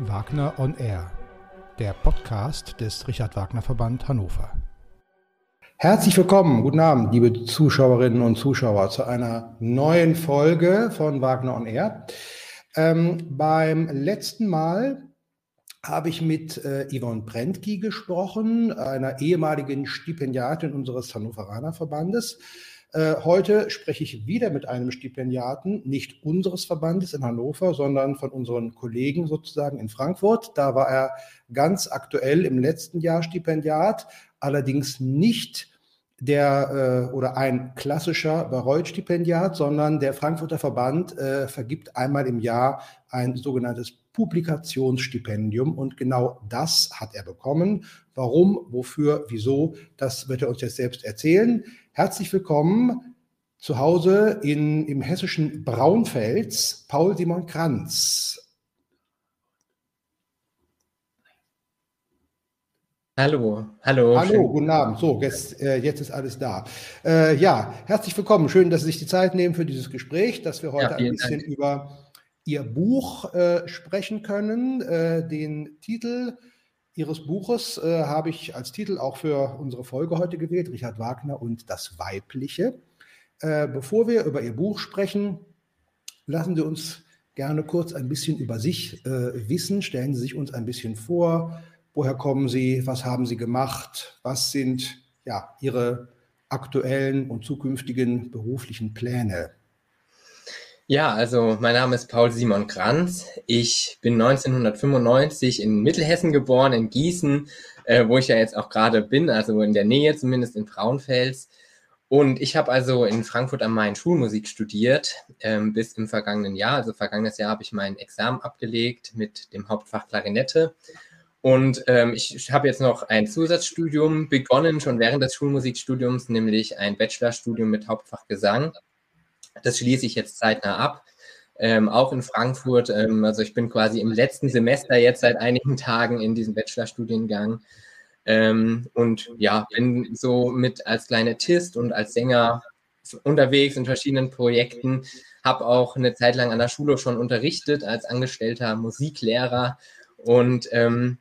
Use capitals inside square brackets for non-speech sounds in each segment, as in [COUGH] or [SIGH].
Wagner on Air, der Podcast des Richard Wagner Verband Hannover. Herzlich willkommen, guten Abend, liebe Zuschauerinnen und Zuschauer, zu einer neuen Folge von Wagner on Air. Ähm, beim letzten Mal habe ich mit äh, Yvonne Brentki gesprochen, einer ehemaligen Stipendiatin unseres Hannoveraner Verbandes. Äh, heute spreche ich wieder mit einem Stipendiaten, nicht unseres Verbandes in Hannover, sondern von unseren Kollegen sozusagen in Frankfurt. Da war er ganz aktuell im letzten Jahr Stipendiat, allerdings nicht der äh, oder ein klassischer Bayreuth-Stipendiat, sondern der Frankfurter Verband äh, vergibt einmal im Jahr ein sogenanntes Publikationsstipendium und genau das hat er bekommen. Warum, wofür, wieso, das wird er uns jetzt selbst erzählen. Herzlich willkommen zu Hause in, im hessischen Braunfels, Paul Simon Kranz. Hallo, hallo. Hallo, schön. guten Abend. So, jetzt, äh, jetzt ist alles da. Äh, ja, herzlich willkommen. Schön, dass Sie sich die Zeit nehmen für dieses Gespräch, dass wir heute ja, ein bisschen Dank. über Ihr Buch äh, sprechen können. Äh, den Titel Ihres Buches äh, habe ich als Titel auch für unsere Folge heute gewählt, Richard Wagner und das Weibliche. Äh, bevor wir über Ihr Buch sprechen, lassen Sie uns gerne kurz ein bisschen über sich äh, wissen. Stellen Sie sich uns ein bisschen vor. Woher kommen Sie? Was haben Sie gemacht? Was sind ja, Ihre aktuellen und zukünftigen beruflichen Pläne? Ja, also mein Name ist Paul Simon Kranz. Ich bin 1995 in Mittelhessen geboren, in Gießen, äh, wo ich ja jetzt auch gerade bin, also in der Nähe zumindest in Frauenfels. Und ich habe also in Frankfurt am Main Schulmusik studiert ähm, bis im vergangenen Jahr. Also vergangenes Jahr habe ich mein Examen abgelegt mit dem Hauptfach Klarinette. Und ähm, ich habe jetzt noch ein Zusatzstudium begonnen, schon während des Schulmusikstudiums, nämlich ein Bachelorstudium mit Hauptfach Gesang. Das schließe ich jetzt zeitnah ab. Ähm, auch in Frankfurt. Ähm, also ich bin quasi im letzten Semester jetzt seit einigen Tagen in diesem Bachelorstudiengang. Ähm, und ja, bin so mit als kleine Tist und als Sänger unterwegs in verschiedenen Projekten. Habe auch eine Zeit lang an der Schule schon unterrichtet als angestellter Musiklehrer. Und ähm,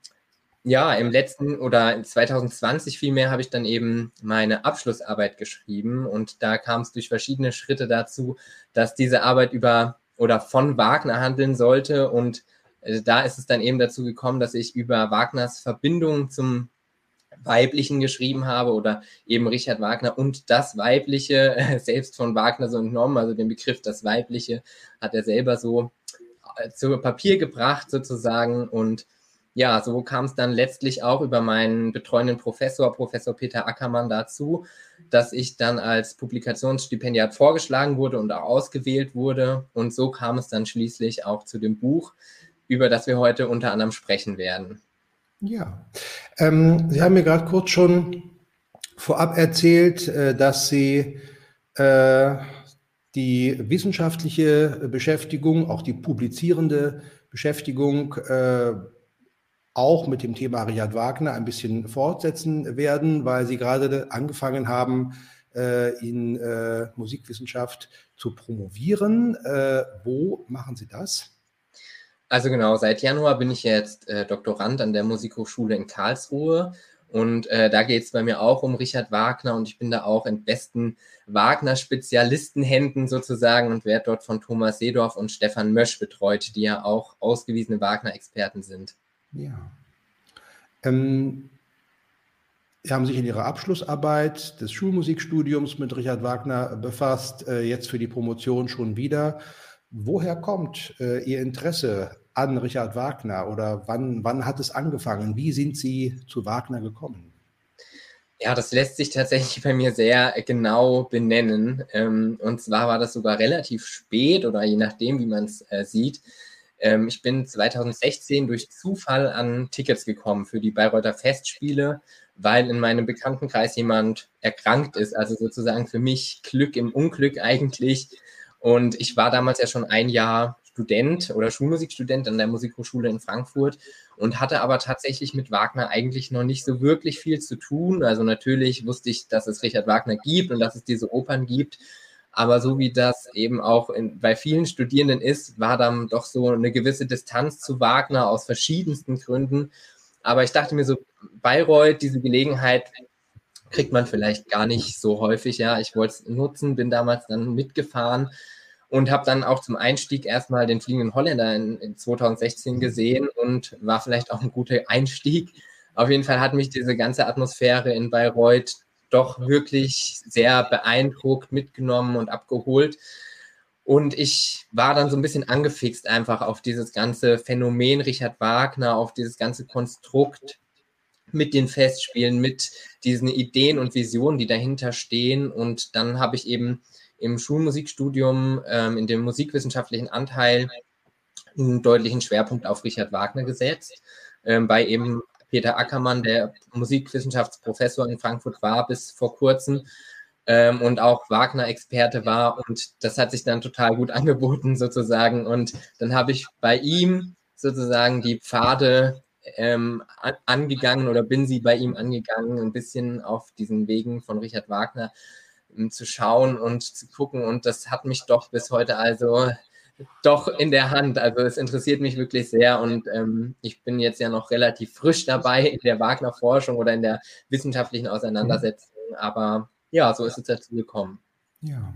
ja, im letzten oder 2020 vielmehr habe ich dann eben meine Abschlussarbeit geschrieben und da kam es durch verschiedene Schritte dazu, dass diese Arbeit über oder von Wagner handeln sollte und äh, da ist es dann eben dazu gekommen, dass ich über Wagners Verbindung zum Weiblichen geschrieben habe oder eben Richard Wagner und das Weibliche [LAUGHS] selbst von Wagner so entnommen, also den Begriff das Weibliche hat er selber so äh, zu Papier gebracht sozusagen und ja, so kam es dann letztlich auch über meinen betreuenden Professor, Professor Peter Ackermann, dazu, dass ich dann als Publikationsstipendiat vorgeschlagen wurde und auch ausgewählt wurde. Und so kam es dann schließlich auch zu dem Buch, über das wir heute unter anderem sprechen werden. Ja, ähm, Sie haben mir gerade kurz schon vorab erzählt, äh, dass Sie äh, die wissenschaftliche Beschäftigung, auch die publizierende Beschäftigung äh, auch mit dem Thema Richard Wagner ein bisschen fortsetzen werden, weil Sie gerade angefangen haben, äh, in äh, Musikwissenschaft zu promovieren. Äh, wo machen Sie das? Also genau, seit Januar bin ich jetzt Doktorand an der Musikhochschule in Karlsruhe und äh, da geht es bei mir auch um Richard Wagner und ich bin da auch in besten Wagner-Spezialistenhänden sozusagen und werde dort von Thomas Seedorf und Stefan Mösch betreut, die ja auch ausgewiesene Wagner-Experten sind. Ja. Ähm, Sie haben sich in Ihrer Abschlussarbeit des Schulmusikstudiums mit Richard Wagner befasst, äh, jetzt für die Promotion schon wieder. Woher kommt äh, Ihr Interesse an Richard Wagner oder wann, wann hat es angefangen? Wie sind Sie zu Wagner gekommen? Ja, das lässt sich tatsächlich bei mir sehr genau benennen. Ähm, und zwar war das sogar relativ spät oder je nachdem, wie man es äh, sieht. Ähm, ich bin 2016 durch Zufall an Tickets gekommen für die Bayreuther Festspiele, weil in meinem Bekanntenkreis jemand erkrankt ist. Also sozusagen für mich Glück im Unglück eigentlich. Und ich war damals ja schon ein Jahr Student oder Schulmusikstudent an der Musikhochschule in Frankfurt und hatte aber tatsächlich mit Wagner eigentlich noch nicht so wirklich viel zu tun. Also natürlich wusste ich, dass es Richard Wagner gibt und dass es diese Opern gibt. Aber so wie das eben auch in, bei vielen Studierenden ist, war dann doch so eine gewisse Distanz zu Wagner aus verschiedensten Gründen. Aber ich dachte mir so, Bayreuth, diese Gelegenheit kriegt man vielleicht gar nicht so häufig. Ja, ich wollte es nutzen, bin damals dann mitgefahren und habe dann auch zum Einstieg erstmal den fliegenden Holländer in, in 2016 gesehen und war vielleicht auch ein guter Einstieg. Auf jeden Fall hat mich diese ganze Atmosphäre in Bayreuth doch wirklich sehr beeindruckt, mitgenommen und abgeholt. Und ich war dann so ein bisschen angefixt einfach auf dieses ganze Phänomen Richard Wagner, auf dieses ganze Konstrukt mit den Festspielen, mit diesen Ideen und Visionen, die dahinter stehen. Und dann habe ich eben im Schulmusikstudium ähm, in dem musikwissenschaftlichen Anteil einen deutlichen Schwerpunkt auf Richard Wagner gesetzt, ähm, bei eben Peter Ackermann, der Musikwissenschaftsprofessor in Frankfurt war bis vor kurzem ähm, und auch Wagner-Experte war. Und das hat sich dann total gut [LAUGHS] angeboten sozusagen. Und dann habe ich bei ihm sozusagen die Pfade ähm, angegangen oder bin sie bei ihm angegangen, ein bisschen auf diesen Wegen von Richard Wagner ähm, zu schauen und zu gucken. Und das hat mich doch bis heute also doch in der Hand. Also es interessiert mich wirklich sehr und ähm, ich bin jetzt ja noch relativ frisch dabei in der Wagner-Forschung oder in der wissenschaftlichen Auseinandersetzung. Aber ja, so ist es dazu gekommen. Ja.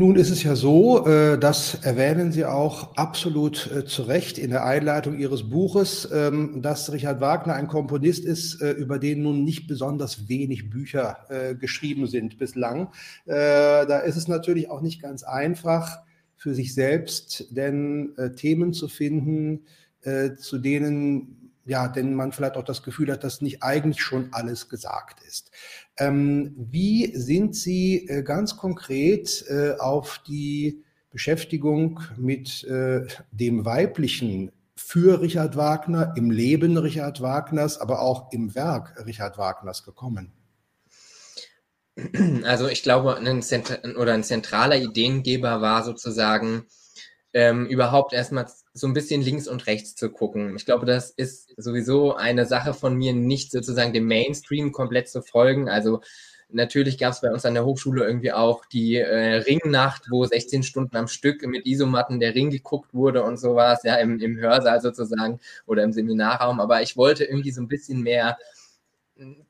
Nun ist es ja so, äh, das erwähnen Sie auch absolut äh, zu Recht in der Einleitung Ihres Buches, ähm, dass Richard Wagner ein Komponist ist, äh, über den nun nicht besonders wenig Bücher geschrieben sind bislang. Da ist es natürlich auch nicht ganz einfach für sich selbst, denn Themen zu finden, zu denen ja, denn man vielleicht auch das Gefühl hat, dass nicht eigentlich schon alles gesagt ist. Ähm, wie sind Sie äh, ganz konkret äh, auf die Beschäftigung mit äh, dem Weiblichen für Richard Wagner, im Leben Richard Wagners, aber auch im Werk Richard Wagners gekommen? Also ich glaube, ein, oder ein zentraler Ideengeber war sozusagen ähm, überhaupt erstmal so ein bisschen links und rechts zu gucken. Ich glaube, das ist sowieso eine Sache von mir, nicht sozusagen dem Mainstream komplett zu folgen. Also natürlich gab es bei uns an der Hochschule irgendwie auch die äh, Ringnacht, wo 16 Stunden am Stück mit Isomatten der Ring geguckt wurde und sowas, ja, im, im Hörsaal sozusagen oder im Seminarraum. Aber ich wollte irgendwie so ein bisschen mehr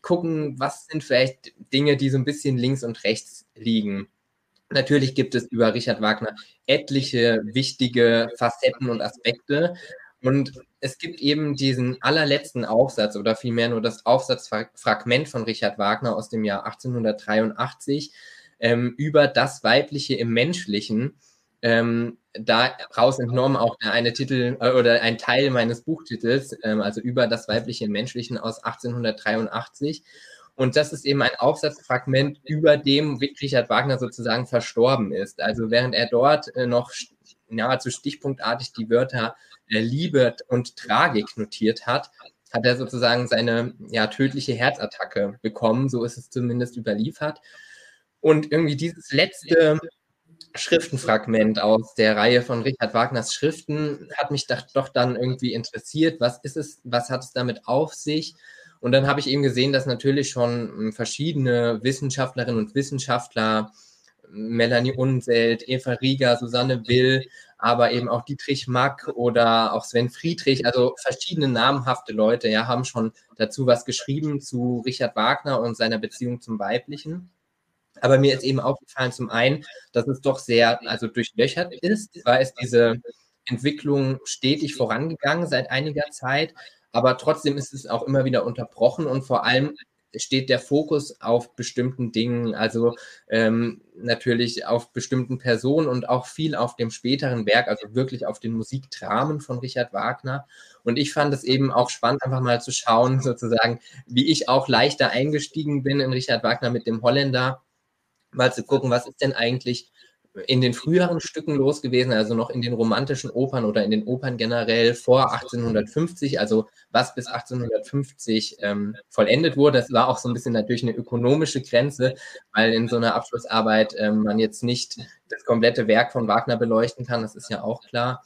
gucken, was sind vielleicht Dinge, die so ein bisschen links und rechts liegen. Natürlich gibt es über Richard Wagner etliche wichtige Facetten und Aspekte. Und es gibt eben diesen allerletzten Aufsatz oder vielmehr nur das Aufsatzfragment von Richard Wagner aus dem Jahr 1883 ähm, über das Weibliche im Menschlichen. Ähm, daraus entnommen auch der eine Titel äh, oder ein Teil meines Buchtitels, ähm, also über das Weibliche im Menschlichen aus 1883. Und das ist eben ein Aufsatzfragment, über dem Richard Wagner sozusagen verstorben ist. Also während er dort äh, noch nahezu stichpunktartig die Wörter äh, Liebe und Tragik notiert hat, hat er sozusagen seine ja, tödliche Herzattacke bekommen. So ist es zumindest überliefert. Und irgendwie dieses letzte Schriftenfragment aus der Reihe von Richard Wagners Schriften hat mich doch dann irgendwie interessiert. Was ist es, was hat es damit auf sich? Und dann habe ich eben gesehen, dass natürlich schon hm, verschiedene Wissenschaftlerinnen und Wissenschaftler, Melanie Unselt, Eva Rieger, Susanne Will, aber eben auch Dietrich Mack oder auch Sven Friedrich, also verschiedene namhafte Leute, ja, haben schon dazu was geschrieben zu Richard Wagner und seiner Beziehung zum Weiblichen. Aber mir ist eben aufgefallen, zum einen, dass es doch sehr, also durchlöchert ist, weil es diese Entwicklung stetig vorangegangen seit einiger Zeit aber trotzdem ist es auch immer wieder unterbrochen und vor allem steht der Fokus auf bestimmten Dingen, also ähm, natürlich auf bestimmten Personen und auch viel auf dem späteren Werk, also wirklich auf den Musikdramen von Richard Wagner. Und ich fand es eben auch spannend, einfach mal zu schauen, [LAUGHS] sozusagen, wie ich auch leichter eingestiegen bin in Richard Wagner mit dem Holländer, mal zu gucken, was ist denn eigentlich in den früheren Stücken los gewesen, also noch in den romantischen Opern oder in den Opern generell vor 1850, also was bis 1850 ähm, vollendet wurde. Das war auch so ein bisschen natürlich eine ökonomische Grenze, weil in so einer Abschlussarbeit ähm, man jetzt nicht das komplette Werk von Wagner beleuchten kann, das ist ja auch klar.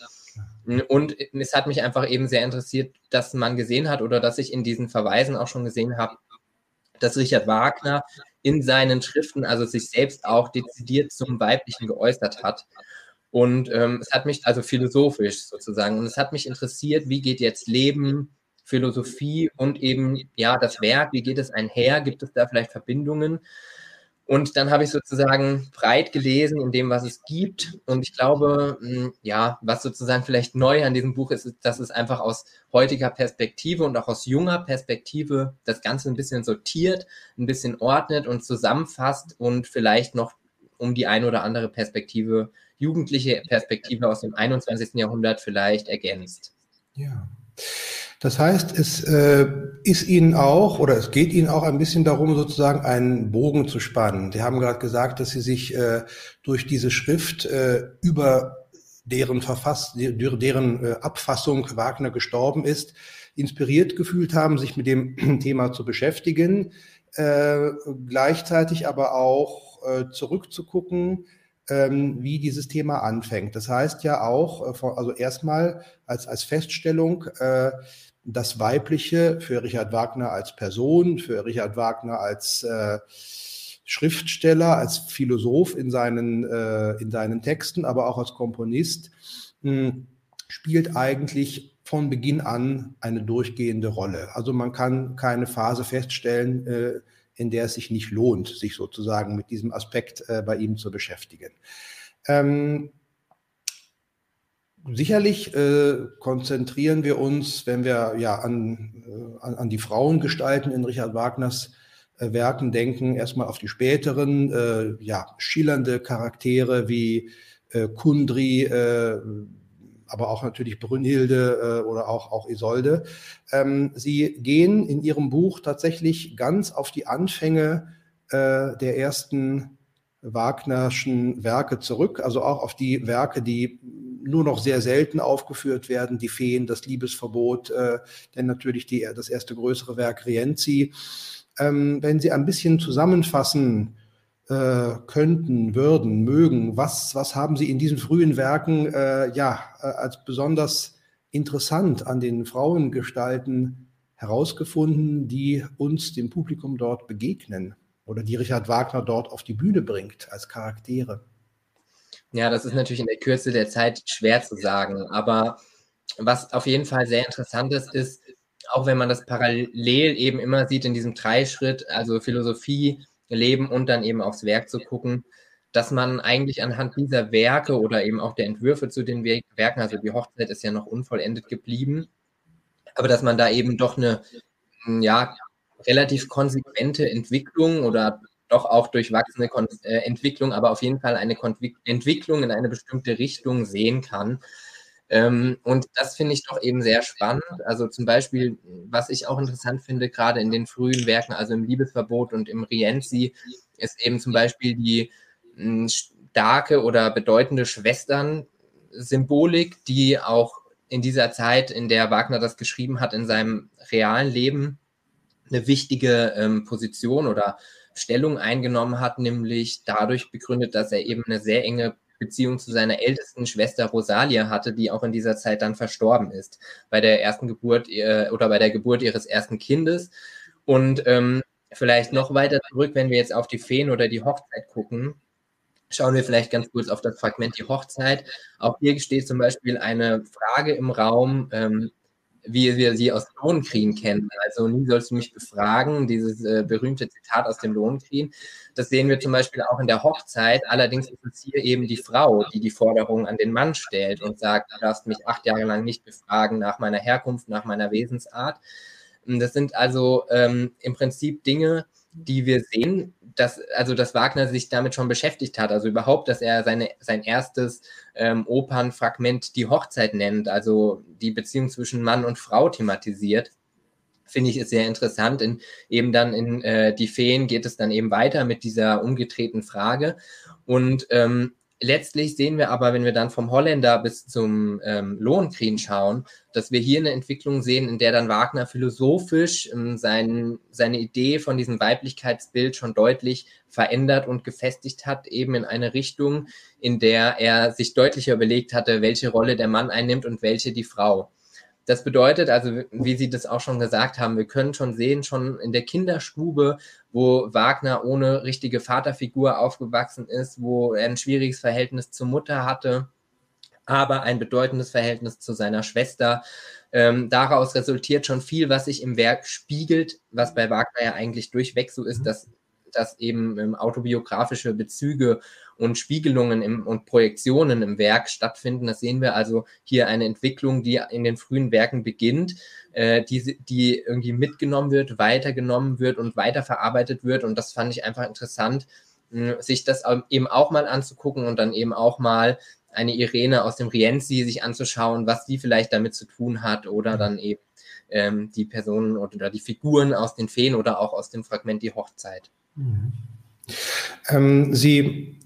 Und es hat mich einfach eben sehr interessiert, dass man gesehen hat oder dass ich in diesen Verweisen auch schon gesehen habe, dass Richard Wagner in seinen Schriften, also sich selbst auch dezidiert zum Weiblichen geäußert hat. Und ähm, es hat mich also philosophisch sozusagen, und es hat mich interessiert, wie geht jetzt Leben, Philosophie und eben ja das Werk, wie geht es einher? Gibt es da vielleicht Verbindungen? Und dann habe ich sozusagen breit gelesen in dem, was es gibt. Und ich glaube, hm, ja, was sozusagen vielleicht neu an diesem Buch ist, ist, dass es einfach aus heutiger Perspektive und auch aus junger Perspektive das Ganze ein bisschen sortiert, ein bisschen ordnet und zusammenfasst und vielleicht noch um die eine oder andere Perspektive, jugendliche Perspektive aus dem 21. Jahrhundert vielleicht ergänzt. Ja. Das heißt, es äh, ist Ihnen auch oder es geht Ihnen auch ein bisschen darum, sozusagen einen Bogen zu spannen. Sie haben gerade gesagt, dass Sie sich äh, durch diese Schrift äh, über deren Verfass, deren äh, Abfassung Wagner gestorben ist, inspiriert gefühlt haben, sich mit dem [CLEARS THROAT] Thema zu beschäftigen, äh, gleichzeitig aber auch äh, zurückzugucken, ähm, wie dieses Thema anfängt. Das heißt ja auch, äh, also erstmal als, als Feststellung, äh, das Weibliche für Richard Wagner als Person, für Richard Wagner als äh, Schriftsteller, als Philosoph in seinen, äh, in seinen Texten, aber auch als Komponist, hm, spielt eigentlich von Beginn an eine durchgehende Rolle. Also man kann keine Phase feststellen, äh, in der es sich nicht lohnt, sich sozusagen mit diesem Aspekt äh, bei ihm zu beschäftigen. Ähm, sicherlich äh, konzentrieren wir uns, wenn wir ja an, äh, an, die Frauengestalten in Richard Wagners äh, Werken denken, erstmal auf die späteren, äh, ja, schillernde Charaktere wie äh, Kundry, äh, aber auch natürlich Brünnhilde äh, oder auch, auch Isolde. Ähm, sie gehen in ihrem Buch tatsächlich ganz auf die Anfänge äh, der ersten Wagnerschen Werke zurück, also auch auf die Werke, die nur noch sehr selten aufgeführt werden, die Feen, das Liebesverbot, äh, denn natürlich die, das erste größere Werk Rienzi. Ähm, wenn Sie ein bisschen zusammenfassen äh, könnten, würden, mögen, was, was haben Sie in diesen frühen Werken äh, ja äh, als besonders interessant an den Frauengestalten herausgefunden, die uns, dem Publikum dort begegnen oder die Richard Wagner dort auf die Bühne bringt als Charaktere? Ja, das ist natürlich in der Kürze der Zeit schwer zu sagen. Aber was auf jeden Fall sehr interessant ist, ist, auch wenn man das parallel eben immer sieht in diesem Dreischritt, also Philosophie, Leben und dann eben aufs Werk zu gucken, dass man eigentlich anhand dieser Werke oder eben auch der Entwürfe zu den Werken, also die Hochzeit ist ja noch unvollendet geblieben, aber dass man da eben doch eine, ja, relativ konsequente Entwicklung oder doch auch durchwachsene Kon äh, Entwicklung, aber auf jeden Fall eine Kon Entwicklung in eine bestimmte Richtung sehen kann. Ähm, und das finde ich doch eben sehr spannend. Also zum Beispiel, was ich auch interessant finde, gerade in den frühen Werken, also im Liebesverbot und im Rienzi, ist eben zum Beispiel die hm, starke oder bedeutende Schwestern-Symbolik, die auch in dieser Zeit, in der Wagner das geschrieben hat, in seinem realen Leben eine wichtige ähm, Position oder Stellung eingenommen hat, nämlich dadurch begründet, dass er eben eine sehr enge Beziehung zu seiner ältesten Schwester Rosalia hatte, die auch in dieser Zeit dann verstorben ist, bei der ersten Geburt äh, oder bei der Geburt ihres ersten Kindes. Und ähm, vielleicht noch weiter zurück, wenn wir jetzt auf die Feen oder die Hochzeit gucken, schauen wir vielleicht ganz kurz auf das Fragment die Hochzeit. Auch hier steht zum Beispiel eine Frage im Raum, ähm, wie wir sie aus Lohnkriegen kennen. Also nie sollst du mich befragen, dieses äh, berühmte Zitat aus dem Lohnkriegen. Das sehen wir zum Beispiel auch in der Hochzeit. Allerdings ist es hier eben die Frau, die die Forderung an den Mann stellt und sagt, du darfst mich acht Jahre lang nicht befragen nach meiner Herkunft, nach meiner Wesensart. Das sind also ähm, im Prinzip Dinge, die wir sehen, dass, also dass Wagner sich damit schon beschäftigt hat, also überhaupt, dass er seine, sein erstes ähm, Opernfragment die Hochzeit nennt, also die Beziehung zwischen Mann und Frau thematisiert, finde ich ist sehr interessant. In, eben dann in äh, Die Feen geht es dann eben weiter mit dieser umgedrehten Frage und ähm, letztlich sehen wir aber, wenn wir dann vom Holländer bis zum ähm, Lohnkrieg schauen, dass wir hier eine Entwicklung sehen, in der dann Wagner philosophisch ähm, sein, seine Idee von diesem Weiblichkeitsbild schon deutlich verändert und gefestigt hat, eben in eine Richtung, in der er sich deutlicher überlegt hatte, welche Rolle der Mann einnimmt und welche die Frau. Das bedeutet also, wie Sie das auch schon gesagt haben, wir können schon sehen, schon in der Kinderstube, wo Wagner ohne richtige Vaterfigur aufgewachsen ist, wo er ein schwieriges Verhältnis zur Mutter hatte, aber ein bedeutendes Verhältnis zu seiner Schwester. Ähm, daraus resultiert schon viel, was sich im Werk spiegelt, was bei Wagner ja eigentlich durchweg so ist, mhm. dass, dass eben ähm, autobiografische Bezüge und Spiegelungen im, und Projektionen im Werk stattfinden. Das sehen wir also hier eine Entwicklung, die in den frühen Werken beginnt, äh, die, die irgendwie mitgenommen wird, weitergenommen wird und weiterverarbeitet wird. Und das fand ich einfach interessant, mh, sich das eben auch mal anzugucken und dann eben auch mal eine Irene aus dem Rienzi sich anzuschauen, was die vielleicht damit zu tun hat oder dann eben ähm, die Personen oder die Figuren aus den Feen oder auch aus dem Fragment Die Hochzeit. Ähm, Sie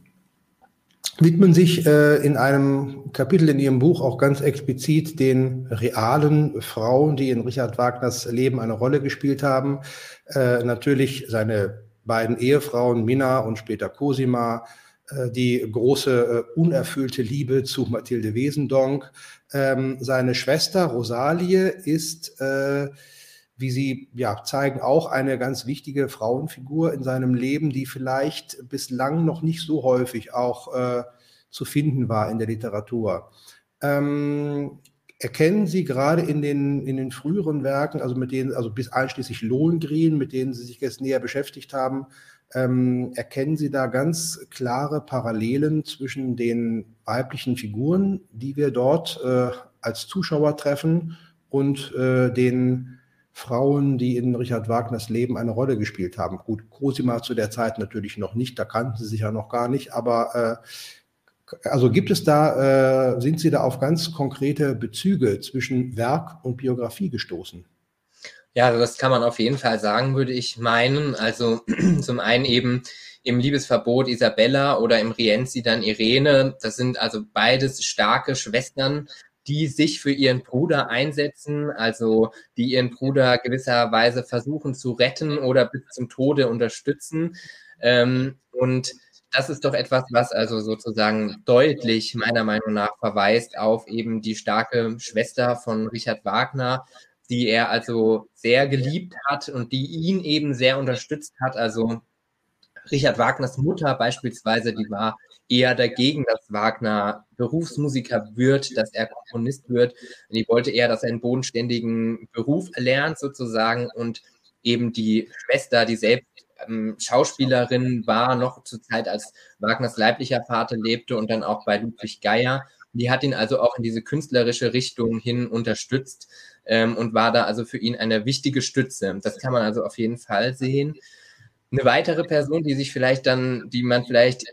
widmen sich äh, in einem Kapitel in Ihrem Buch auch ganz explizit den realen Frauen, die in Richard Wagners Leben eine Rolle gespielt haben. Äh, natürlich seine beiden Ehefrauen Minna und später Cosima, äh, die große äh, unerfüllte Liebe zu Mathilde Wesendonck. Ähm, seine Schwester Rosalie ist äh, wie Sie ja zeigen, auch eine ganz wichtige Frauenfigur in seinem Leben, die vielleicht bislang noch nicht so häufig auch äh, zu finden war in der Literatur. Ähm, erkennen Sie gerade in den, in den früheren Werken, also mit denen, also bis einschließlich Lohengrin, mit denen Sie sich jetzt näher beschäftigt haben, ähm, erkennen Sie da ganz klare Parallelen zwischen den weiblichen Figuren, die wir dort äh, als Zuschauer treffen, und äh, den Frauen, die in Richard Wagners Leben eine Rolle gespielt haben. Gut, Cosima zu der Zeit natürlich noch nicht, da kannten sie sich ja noch gar nicht, aber äh, also gibt es da, äh, sind Sie da auf ganz konkrete Bezüge zwischen Werk und Biografie gestoßen? Ja, also das kann man auf jeden Fall sagen, würde ich meinen. Also [CLEARS THROAT] zum einen eben im Liebesverbot Isabella oder im Rienzi dann Irene. Das sind also beides starke Schwestern, die sich für ihren Bruder einsetzen, also die ihren Bruder gewisserweise versuchen zu retten oder bis zum Tode unterstützen. Ähm, und das ist doch etwas, was also sozusagen deutlich meiner Meinung nach verweist auf eben die starke Schwester von Richard Wagner, die er also sehr geliebt hat und die ihn eben sehr unterstützt hat. Also Richard Wagners Mutter beispielsweise, die war eher dagegen, dass Wagner Berufsmusiker wird, dass er Komponist wird. Die wollte eher, dass er einen bodenständigen Beruf erlernt sozusagen und eben die Schwester, die selbst ähm, Schauspielerin war, noch zur Zeit, als Wagners leiblicher Vater lebte und dann auch bei Ludwig Geier. Die hat ihn also auch in diese künstlerische Richtung hin unterstützt ähm, und war da also für ihn eine wichtige Stütze. Das kann man also auf jeden Fall sehen. Eine weitere Person, die sich vielleicht dann, die man vielleicht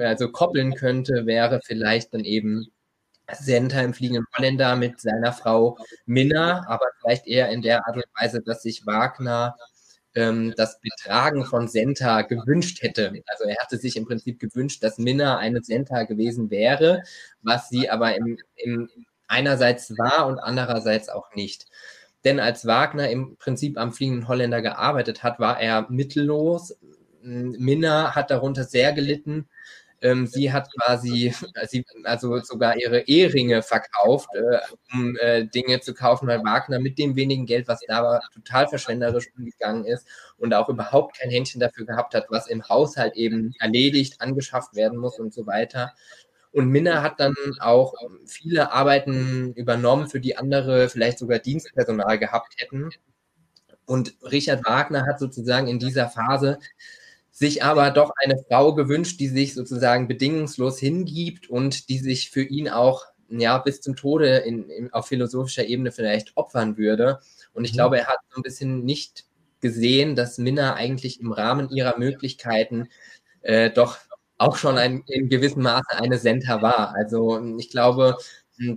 also koppeln könnte, wäre vielleicht dann eben Senta im Fliegenden Holländer mit seiner Frau Minna, aber vielleicht eher in der Art und Weise, dass sich Wagner ähm, das Betragen von Senta gewünscht hätte. Also er hatte sich im Prinzip gewünscht, dass Minna eine Senta gewesen wäre, was sie aber im, im einerseits war und andererseits auch nicht. Denn als Wagner im Prinzip am Fliegenden Holländer gearbeitet hat, war er mittellos. Minna hat darunter sehr gelitten ähm, sie hat quasi, sie, also sogar ihre Eheringe verkauft, äh, um äh, Dinge zu kaufen, weil Wagner mit dem wenigen Geld, was da war, total verschwenderisch umgegangen ist und auch überhaupt kein Händchen dafür gehabt hat, was im Haushalt eben erledigt, angeschafft werden muss und so weiter. Und Minna hat dann auch viele Arbeiten übernommen, für die andere vielleicht sogar Dienstpersonal gehabt hätten. Und Richard Wagner hat sozusagen in dieser Phase sich aber doch eine Frau gewünscht, die sich sozusagen bedingungslos hingibt und die sich für ihn auch ja bis zum Tode in, in, auf philosophischer Ebene vielleicht opfern würde. Und ich mhm. glaube, er hat so ein bisschen nicht gesehen, dass Minna eigentlich im Rahmen ihrer Möglichkeiten äh, doch auch schon ein, in gewissem Maße eine Senta war. Also ich glaube,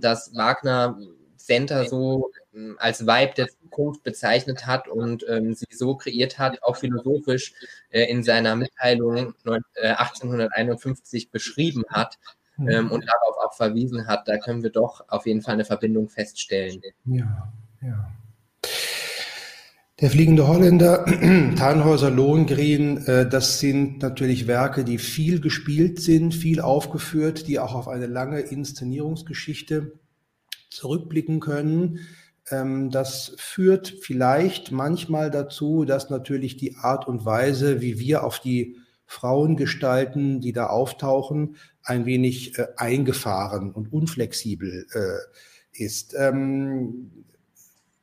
dass Wagner Senta so ähm, als Vibe der Zukunft bezeichnet hat und ähm, sie so kreiert hat, auch philosophisch äh, in seiner Mitteilung äh, 1851 beschrieben hat hm. ähm, und darauf auch verwiesen hat, da können wir doch auf jeden Fall eine Verbindung feststellen. Ja, ja. Der fliegende Holländer, [CLEARS THROAT] Tannhäuser, Lohengrin, äh, das sind natürlich Werke, die viel gespielt sind, viel aufgeführt, die auch auf eine lange Inszenierungsgeschichte zurückblicken können. Ähm, das führt vielleicht manchmal dazu, dass natürlich die Art und Weise, wie wir auf die Frauengestalten, die da auftauchen, ein wenig äh, eingefahren und unflexibel äh, ist. Ähm,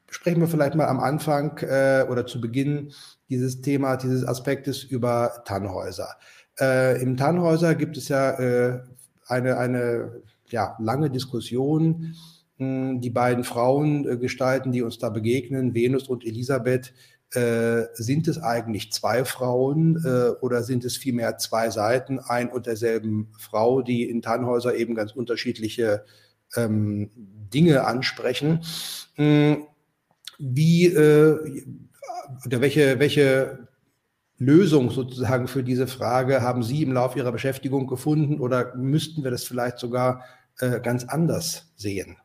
sprechen wir vielleicht mal am Anfang äh, oder zu Beginn dieses Thema, dieses Aspektes über Tannhäuser. Äh, Im Tannhäuser gibt es ja äh, eine, eine ja, lange Diskussion. Hm, die beiden Frauengestalten, die uns da begegnen, Venus und Elisabeth, äh, sind es eigentlich zwei Frauen äh, oder sind es vielmehr zwei Seiten ein und derselben Frau, die in Tannhäuser eben ganz unterschiedliche ähm, Dinge ansprechen? Hm, wie äh, oder welche, welche Lösung sozusagen für diese Frage haben Sie im Laufe Ihrer Beschäftigung gefunden oder müssten wir das vielleicht sogar äh, ganz anders sehen?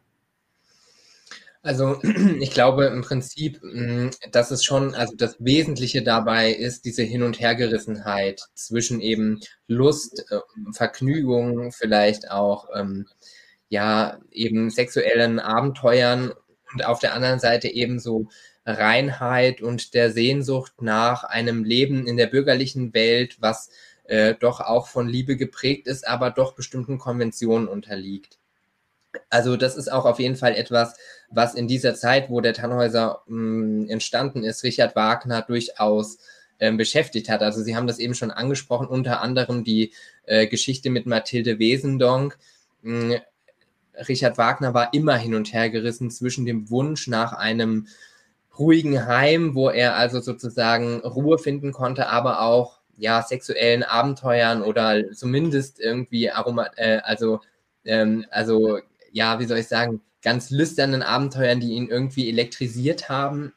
Also [CLEARS THROAT] ich glaube im Prinzip, mm, dass es schon, also das Wesentliche dabei ist diese Hin- und Hergerissenheit zwischen eben Lust, äh, Vergnügung, vielleicht auch ähm, ja eben sexuellen Abenteuern und auf der anderen Seite eben so Reinheit und der Sehnsucht nach einem Leben in der bürgerlichen Welt, was äh, doch auch von Liebe geprägt ist, aber doch bestimmten Konventionen unterliegt. Also das ist auch auf jeden Fall etwas, was in dieser Zeit, wo der Tannhäuser mh, mm, entstanden ist, Richard Wagner durchaus ähm, beschäftigt hat. Also Sie haben das eben schon angesprochen, unter anderem die äh, Geschichte mit Mathilde Wesendonck. Mh, mm, Richard Wagner war immer hin und her gerissen zwischen dem Wunsch nach einem ruhigen Heim, wo er also sozusagen Ruhe finden konnte, aber auch ja sexuellen Abenteuern oder zumindest irgendwie Aroma, äh, also ähm, also ja, wie soll ich sagen, ganz lüsternen Abenteuern, die ihn irgendwie elektrisiert haben.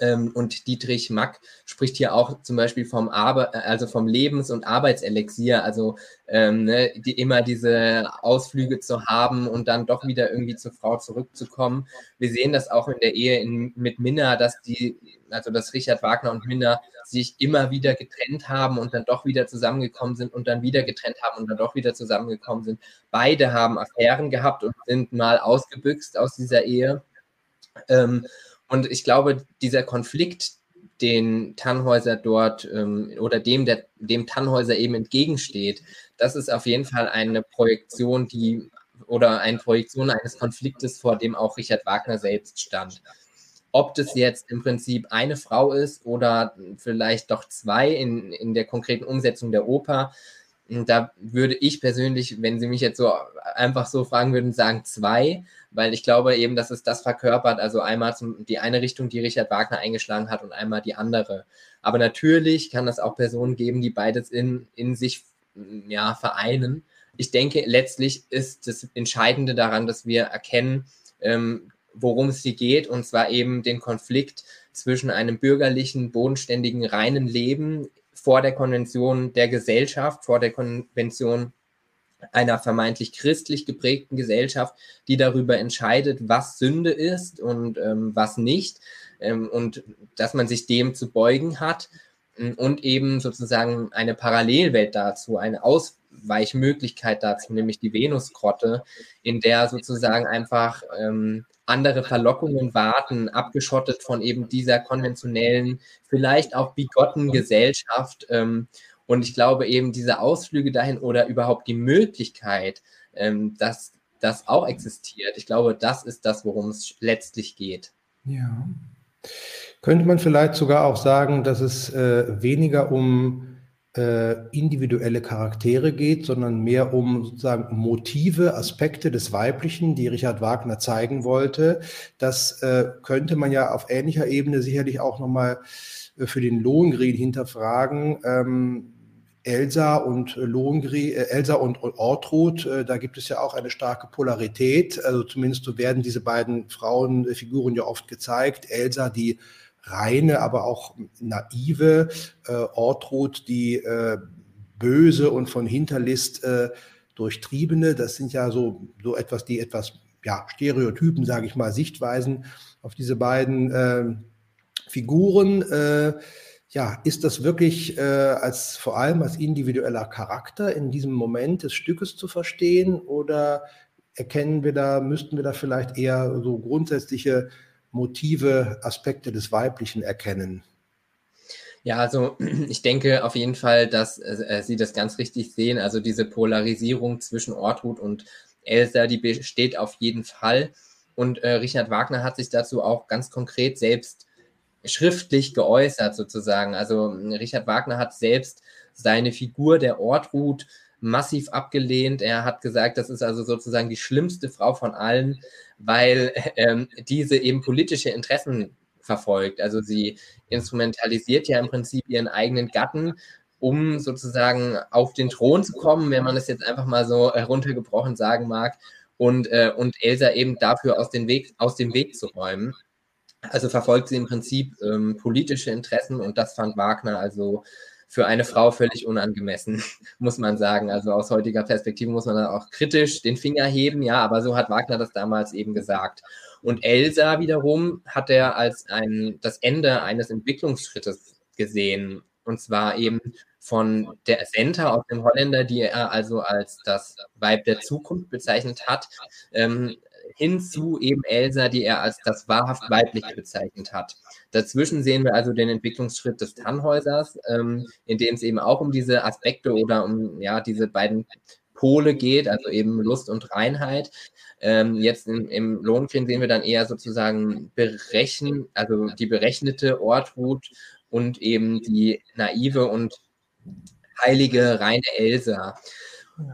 Ähm, und Dietrich Mack spricht hier auch zum Beispiel vom Arbe also vom Lebens- und Arbeitselixier, also ähm, ne, die, immer diese Ausflüge zu haben und dann doch wieder irgendwie zur Frau zurückzukommen. Wir sehen das auch in der Ehe in, mit Minna, dass die, also dass Richard Wagner und Minna sich immer wieder getrennt haben und dann doch wieder zusammengekommen sind und dann wieder getrennt haben und dann doch wieder zusammengekommen sind. Beide haben Affären gehabt und sind mal ausgebüxt aus dieser Ehe. Ähm, und ich glaube, dieser Konflikt, den Tannhäuser dort ähm, oder dem, der, dem Tannhäuser eben entgegensteht, das ist auf jeden Fall eine Projektion, die oder eine Projektion eines Konfliktes, vor dem auch Richard Wagner selbst stand. Ob das jetzt im Prinzip eine Frau ist oder vielleicht doch zwei in, in der konkreten Umsetzung der Oper, da würde ich persönlich, wenn Sie mich jetzt so einfach so fragen würden, sagen zwei, weil ich glaube eben, dass es das verkörpert, also einmal zum, die eine Richtung, die Richard Wagner eingeschlagen hat und einmal die andere. Aber natürlich kann es auch Personen geben, die beides in, in sich ja, vereinen. Ich denke, letztlich ist das Entscheidende daran, dass wir erkennen, ähm, worum es hier geht, und zwar eben den Konflikt zwischen einem bürgerlichen, bodenständigen, reinen Leben vor der Konvention der Gesellschaft, vor der Konvention einer vermeintlich christlich geprägten Gesellschaft, die darüber entscheidet, was Sünde ist und ähm, was nicht ähm, und dass man sich dem zu beugen hat ähm, und eben sozusagen eine Parallelwelt dazu, eine Ausweichmöglichkeit dazu, nämlich die Venusgrotte, in der sozusagen einfach ähm, andere Verlockungen warten, abgeschottet von eben dieser konventionellen, vielleicht auch bigotten Gesellschaft. Ähm, und ich glaube eben diese Ausflüge dahin oder überhaupt die Möglichkeit, ähm, dass das auch existiert, ich glaube, das ist das, worum es letztlich geht. Ja. Könnte man vielleicht sogar auch sagen, dass es äh, weniger um äh, individuelle Charaktere geht, sondern mehr um sozusagen Motive, Aspekte des Weiblichen, die Richard Wagner zeigen wollte. Das äh, könnte man ja auf ähnlicher Ebene sicherlich auch nochmal äh, für den Lohengrin hinterfragen. Ähm, Elsa und Lohengrin, äh, Elsa und Ortrud, äh, da gibt es ja auch eine starke Polarität. Also zumindest so werden diese beiden Frauenfiguren ja oft gezeigt. Elsa, die reine, aber auch naive äh, Ortrud, die äh, böse und von Hinterlist äh, durchtriebene. Das sind ja so, so etwas, die etwas, ja, Stereotypen, sage ich mal, Sichtweisen auf diese beiden äh, Figuren. Äh, ja, ist das wirklich äh, als vor allem als individueller Charakter in diesem Moment des Stückes zu verstehen oder erkennen wir da, müssten wir da vielleicht eher so grundsätzliche Motive, Aspekte des Weiblichen erkennen? Ja, also [CLEARS THROAT] ich denke auf jeden Fall, dass äh, Sie das ganz richtig sehen. Also diese Polarisierung zwischen Ortrud und Elsa, die besteht auf jeden Fall. Und äh, Richard Wagner hat sich dazu auch ganz konkret selbst schriftlich geäußert, sozusagen. Also Richard Wagner hat selbst seine Figur der Ortrud massiv abgelehnt. Er hat gesagt, das ist also sozusagen die schlimmste Frau von allen, weil [LAUGHS] ähm, diese eben politische Interessen verfolgt. Also sie instrumentalisiert ja im Prinzip ihren eigenen Gatten, um sozusagen auf den Thron zu kommen, wenn man es jetzt einfach mal so heruntergebrochen sagen mag, und, äh, und Elsa eben dafür aus, den Weg, aus dem Weg zu räumen. Also verfolgt sie im Prinzip ähm, politische Interessen und das fand Wagner also für eine Frau völlig unangemessen, [LAUGHS] muss man sagen. Also aus heutiger Perspektive muss man dann auch kritisch den Finger heben, ja, aber so hat Wagner das damals eben gesagt. Und Elsa wiederum hat er als ein, das Ende eines Entwicklungsschrittes gesehen. Und zwar eben von der Senta aus dem Holländer, die er also als das Weib der Zukunft bezeichnet hat, ähm, hin zu eben Elsa, die er als das wahrhaft Weibliche bezeichnet hat. Dazwischen sehen wir also den Entwicklungsschritt des Tannhäusers, ähm, in dem es eben auch um diese Aspekte oder um ja diese beiden Pole geht, also eben Lust und Reinheit. Ähm, jetzt in, im Lohnkrieg sehen wir dann eher sozusagen berechnen, also die berechnete Ortrut und eben die naive und heilige reine Elsa.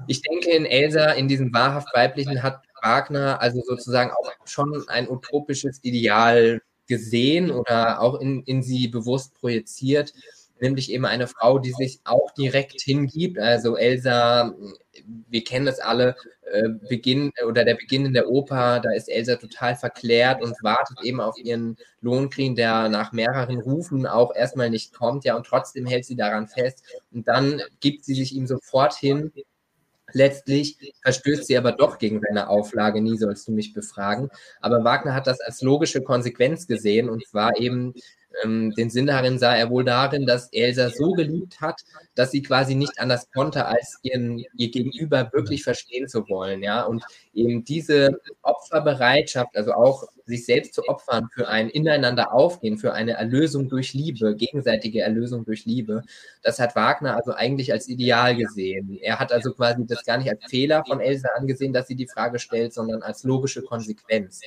Ich denke, in Elsa, in diesem wahrhaft weiblichen, hat Wagner also sozusagen auch schon ein utopisches Ideal gesehen oder auch in, in sie bewusst projiziert, nämlich eben eine Frau, die sich auch direkt hingibt. Also Elsa, wir kennen es alle, äh, Beginn oder der Beginn in der Oper, da ist Elsa total verklärt und wartet eben auf ihren Lohnkrieg, der nach mehreren Rufen auch erstmal nicht kommt, ja, und trotzdem hält sie daran fest und dann gibt sie sich ihm sofort hin Letztlich verstößt sie aber doch gegen seine Auflage, nie sollst du mich befragen. Aber Wagner hat das als logische Konsequenz gesehen und zwar eben ähm, den Sinn darin sah er wohl darin, dass Elsa so geliebt hat, dass sie quasi nicht anders konnte, als ihren, ihr Gegenüber wirklich verstehen zu wollen. Ja? Und eben diese Opferbereitschaft, also auch sich selbst zu opfern für ein Ineinander aufgehen, für eine Erlösung durch Liebe, gegenseitige Erlösung durch Liebe, das hat Wagner also eigentlich als Ideal gesehen. Er hat also quasi das gar nicht als Fehler von Elsa angesehen, dass sie die Frage stellt, sondern als logische Konsequenz.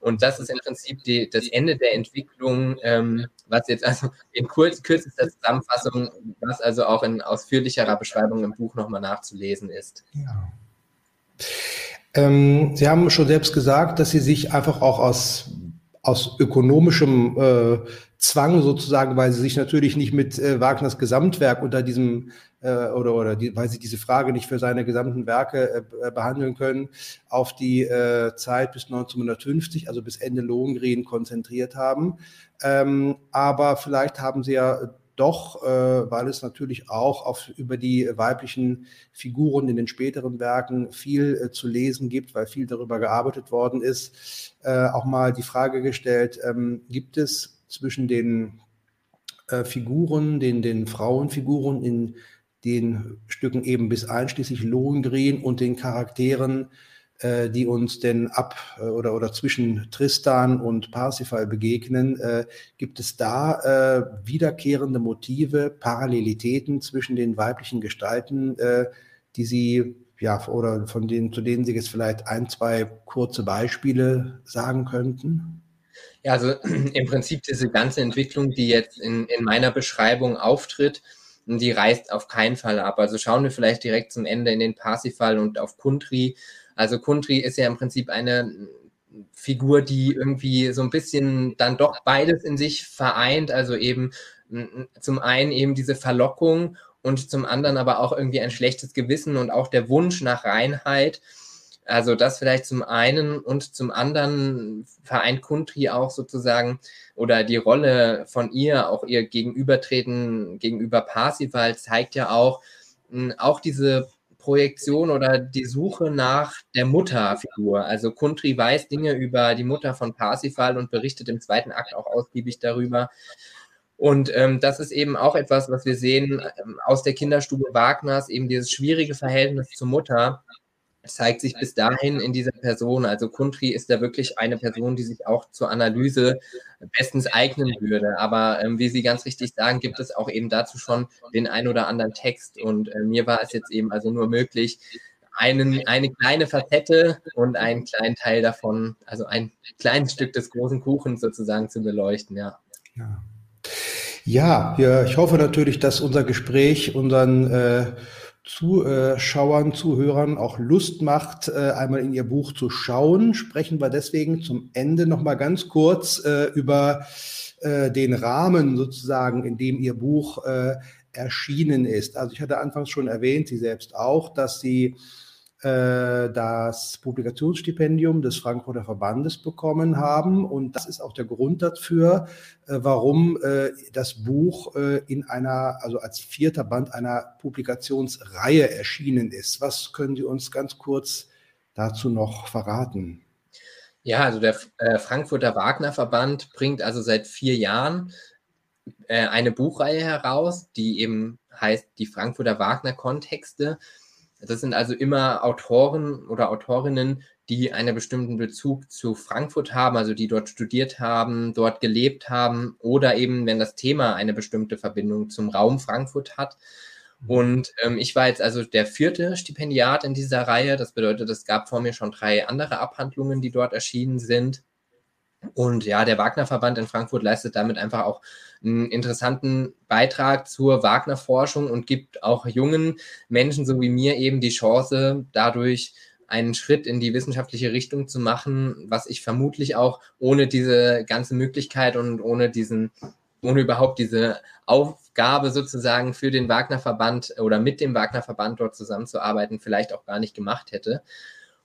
Und das ist im Prinzip die, das Ende der Entwicklung, ähm, was jetzt also in kurz, kürzester Zusammenfassung, was also auch in ausführlicherer Beschreibung im Buch nochmal nachzulesen ist. Ja. Ähm, Sie haben schon selbst gesagt, dass Sie sich einfach auch aus, aus ökonomischem äh, Zwang sozusagen, weil Sie sich natürlich nicht mit äh, Wagners Gesamtwerk unter diesem äh, oder, oder die, weil sie diese Frage nicht für seine gesamten Werke äh, äh behandeln können, auf die äh, Zeit bis 1950, also bis Ende Lohengrin konzentriert haben. Ähm, aber vielleicht haben sie ja doch, äh, weil es natürlich auch auf, über die weiblichen Figuren in den späteren Werken viel äh, zu lesen gibt, weil viel darüber gearbeitet worden ist, äh, auch mal die Frage gestellt, ähm, gibt es zwischen den äh, Figuren, den, den Frauenfiguren in den Stücken eben bis einschließlich Lohengrin und den Charakteren, äh, die uns denn ab äh, oder, oder zwischen Tristan und Parsifal begegnen, äh, gibt es da äh, wiederkehrende Motive, Parallelitäten zwischen den weiblichen Gestalten, äh, die Sie ja, oder von denen, zu denen Sie jetzt vielleicht ein, zwei kurze Beispiele sagen könnten? Ja, also [CLEARS THROAT] im Prinzip diese ganze Entwicklung, die jetzt in, in meiner Beschreibung auftritt, die reißt auf keinen Fall ab. Also schauen wir vielleicht direkt zum Ende in den Parsifal und auf Kuntri. Also Kuntri ist ja im Prinzip eine Figur, die irgendwie so ein bisschen dann doch beides in sich vereint. Also eben zum einen eben diese Verlockung und zum anderen aber auch irgendwie ein schlechtes Gewissen und auch der Wunsch nach Reinheit. Also das vielleicht zum einen und zum anderen vereint Kuntri auch sozusagen oder die Rolle von ihr, auch ihr Gegenübertreten gegenüber Parsival zeigt ja auch, hm, auch diese Projektion oder die Suche nach der Mutterfigur. Also Kuntri weiß Dinge über die Mutter von Parsifal und berichtet im zweiten Akt auch ausgiebig darüber. Und ähm, das ist eben auch etwas, was wir sehen ähm, aus der Kinderstube Wagners, eben dieses schwierige Verhältnis zur Mutter, zeigt sich bis dahin in dieser Person. Also Kundri ist da wirklich eine Person, die sich auch zur Analyse bestens eignen würde. Aber ähm, wie Sie ganz richtig sagen, gibt es auch eben dazu schon den ein oder anderen Text. Und äh, mir war es jetzt eben also nur möglich, einen, eine kleine Facette und einen kleinen Teil davon, also ein kleines Stück des großen Kuchens sozusagen zu beleuchten, ja. Ja, ja, ja ich hoffe natürlich, dass unser Gespräch unseren äh, Zuschauern, Zuhörern auch Lust macht, äh, einmal in Ihr Buch zu schauen. Sprechen wir deswegen zum Ende noch mal ganz kurz äh, über äh, den Rahmen sozusagen, in dem Ihr Buch erschienen ist. Also ich hatte anfangs schon erwähnt, Sie selbst auch, dass Sie das Publikationsstipendium des Frankfurter Verbandes bekommen haben. Und das ist auch der Grund dafür, äh, warum äh, das Buch in einer, also als vierter Band einer Publikationsreihe erschienen ist. Was können Sie uns ganz kurz dazu noch verraten? Ja, also der Frankfurter Wagner Verband bringt also seit vier Jahren eine Buchreihe heraus, die eben heißt die Frankfurter Wagner Kontexte. Das sind also immer Autoren oder Autorinnen, die einen bestimmten Bezug zu Frankfurt haben, also die dort studiert haben, dort gelebt haben oder eben, wenn das Thema eine bestimmte Verbindung zum Raum Frankfurt hat. Mhm. Und ähm, ich war jetzt also der vierte Stipendiat in dieser Reihe. Das bedeutet, es gab vor mir schon drei andere Abhandlungen, die dort erschienen sind. Und ja, der Wagner-Verband in Frankfurt leistet damit einfach auch einen interessanten Beitrag zur Wagner-Forschung und gibt auch jungen Menschen, so wie mir, eben die Chance, dadurch einen Schritt in die wissenschaftliche Richtung zu machen, was ich vermutlich auch ohne diese ganze Möglichkeit und ohne diesen, ohne überhaupt diese Aufgabe sozusagen für den Wagner-Verband oder mit dem Wagner-Verband dort zusammenzuarbeiten, vielleicht auch gar nicht gemacht hätte.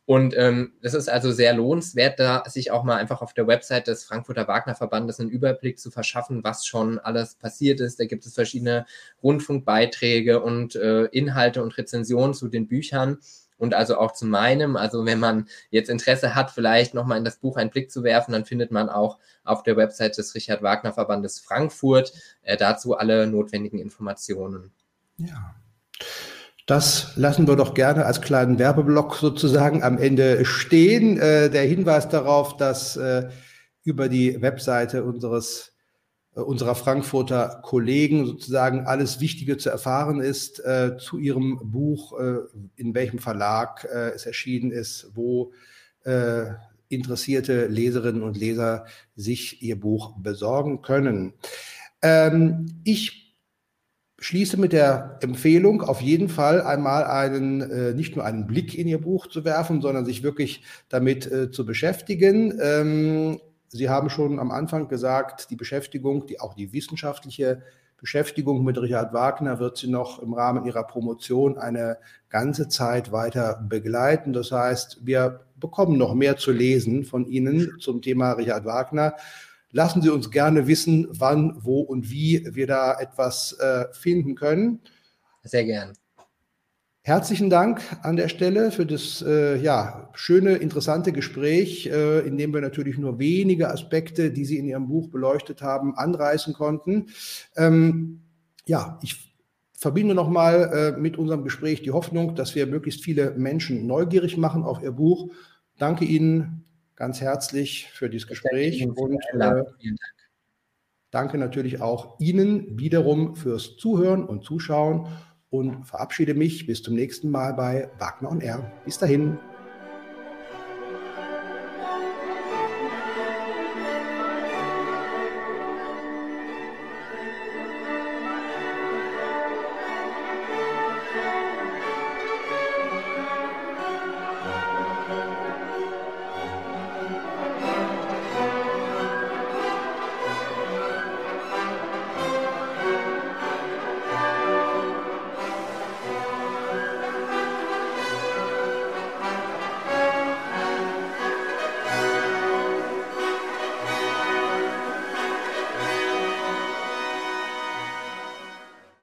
Und ähm, das ist also sehr lohnenswert, da sich auch mal einfach auf der Website des Frankfurter Wagner Verbandes einen Überblick zu verschaffen, was schon alles passiert ist. Da gibt es verschiedene Rundfunkbeiträge und äh, Inhalte und Rezensionen zu den Büchern und also auch zu meinem. Also wenn man jetzt Interesse hat, vielleicht nochmal in das Buch einen Blick zu werfen, dann findet man auch auf der Website des Richard Wagner Verbandes Frankfurt äh, dazu alle notwendigen Informationen. Ja. Das lassen wir doch gerne als kleinen Werbeblock sozusagen am Ende stehen. Äh, der Hinweis darauf, dass äh, über die Webseite unseres äh, unserer Frankfurter Kollegen sozusagen alles Wichtige zu erfahren ist äh, zu ihrem Buch, äh, in welchem Verlag es erschienen ist, wo interessierte Leserinnen und Leser sich ihr Buch besorgen können. Ähm, ich schließe mit der Empfehlung, auf jeden Fall einmal einen, äh, nicht nur einen Blick in Ihr Buch zu werfen, sondern sich wirklich damit äh, zu beschäftigen. Ähm, Sie haben schon am Anfang gesagt, die Beschäftigung, die, auch die wissenschaftliche Beschäftigung mit Richard Wagner wird Sie noch im Rahmen Ihrer Promotion eine ganze Zeit weiter begleiten. Das heißt, wir bekommen noch mehr zu lesen von Ihnen zum Thema Richard Wagner. Lassen Sie uns gerne wissen, wann, wo und wie wir da etwas äh, finden können. Sehr gern. Herzlichen Dank an der Stelle für das äh, ja, schöne, interessante Gespräch, äh, in dem wir natürlich nur wenige Aspekte, die Sie in Ihrem Buch beleuchtet haben, anreißen konnten. Ähm, ja, ich verbinde nochmal äh, mit unserem Gespräch die Hoffnung, dass wir möglichst viele Menschen neugierig machen auf Ihr Buch. Danke Ihnen ganz herzlich für dieses Gespräch und äh, danke natürlich auch Ihnen wiederum fürs Zuhören und Zuschauen und verabschiede mich bis zum nächsten Mal bei Wagner on Air. Bis dahin.